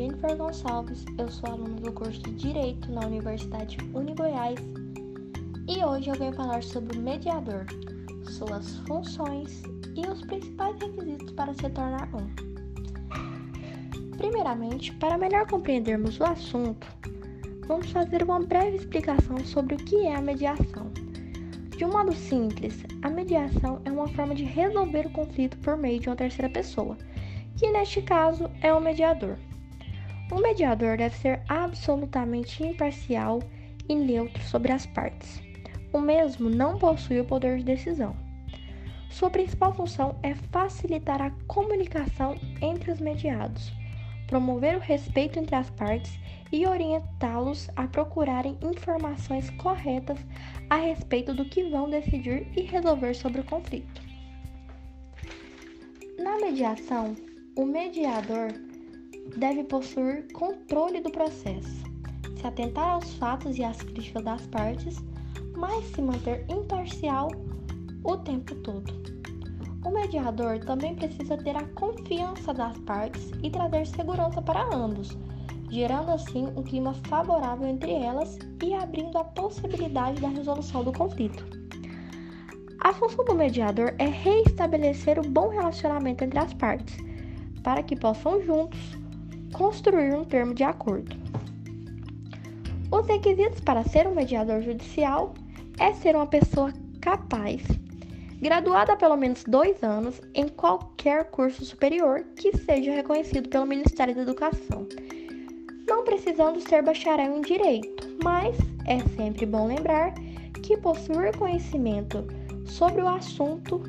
Jennifer Gonçalves, eu sou aluna do curso de Direito na Universidade Unigoiás e hoje eu venho falar sobre o mediador, suas funções e os principais requisitos para se tornar um. Primeiramente, para melhor compreendermos o assunto, vamos fazer uma breve explicação sobre o que é a mediação. De um modo simples, a mediação é uma forma de resolver o conflito por meio de uma terceira pessoa, que neste caso é o mediador. O mediador deve ser absolutamente imparcial e neutro sobre as partes. O mesmo não possui o poder de decisão. Sua principal função é facilitar a comunicação entre os mediados, promover o respeito entre as partes e orientá-los a procurarem informações corretas a respeito do que vão decidir e resolver sobre o conflito. Na mediação, o mediador deve possuir controle do processo, se atentar aos fatos e às críticas das partes, mas se manter imparcial o tempo todo. O mediador também precisa ter a confiança das partes e trazer segurança para ambos, gerando assim um clima favorável entre elas e abrindo a possibilidade da resolução do conflito. A função do mediador é reestabelecer o bom relacionamento entre as partes, para que possam juntos construir um termo de acordo. Os requisitos para ser um mediador judicial é ser uma pessoa capaz, graduada há pelo menos dois anos em qualquer curso superior que seja reconhecido pelo Ministério da Educação, não precisando ser bacharel em direito, mas é sempre bom lembrar que possuir conhecimento sobre o assunto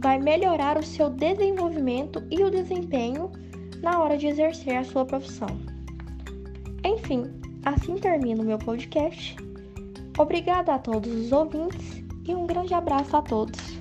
vai melhorar o seu desenvolvimento e o desempenho na hora de exercer a sua profissão. Enfim, assim termino o meu podcast. Obrigada a todos os ouvintes e um grande abraço a todos.